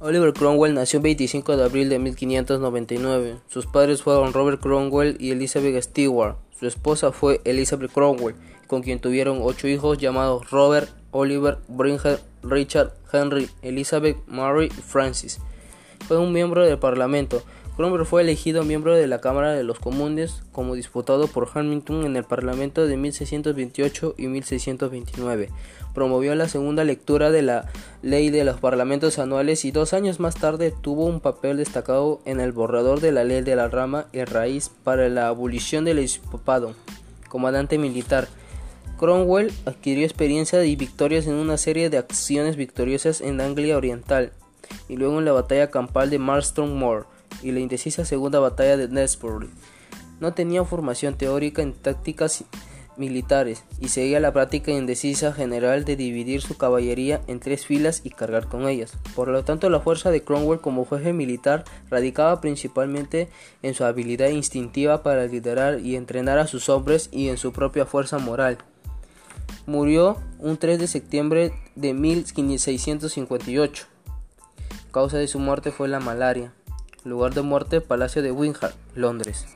Oliver Cromwell nació el 25 de abril de 1599. Sus padres fueron Robert Cromwell y Elizabeth Stewart. Su esposa fue Elizabeth Cromwell, con quien tuvieron ocho hijos llamados Robert, Oliver, Bridget, Richard, Henry, Elizabeth, Mary y Francis. Fue un miembro del Parlamento. Cromwell fue elegido miembro de la Cámara de los Comunes como diputado por Hamilton en el Parlamento de 1628 y 1629. Promovió la segunda lectura de la Ley de los Parlamentos Anuales y dos años más tarde tuvo un papel destacado en el borrador de la Ley de la Rama y Raíz para la abolición del episcopado. Comandante militar. Cromwell adquirió experiencia y victorias en una serie de acciones victoriosas en Anglia Oriental y luego en la batalla campal de Marston Moor y la indecisa segunda batalla de Nesbury. No tenía formación teórica en tácticas militares y seguía la práctica indecisa general de dividir su caballería en tres filas y cargar con ellas. Por lo tanto, la fuerza de Cromwell como jefe militar radicaba principalmente en su habilidad instintiva para liderar y entrenar a sus hombres y en su propia fuerza moral. Murió un 3 de septiembre de 1658. Causa de su muerte fue la malaria. Lugar de muerte, Palacio de Windsor, Londres.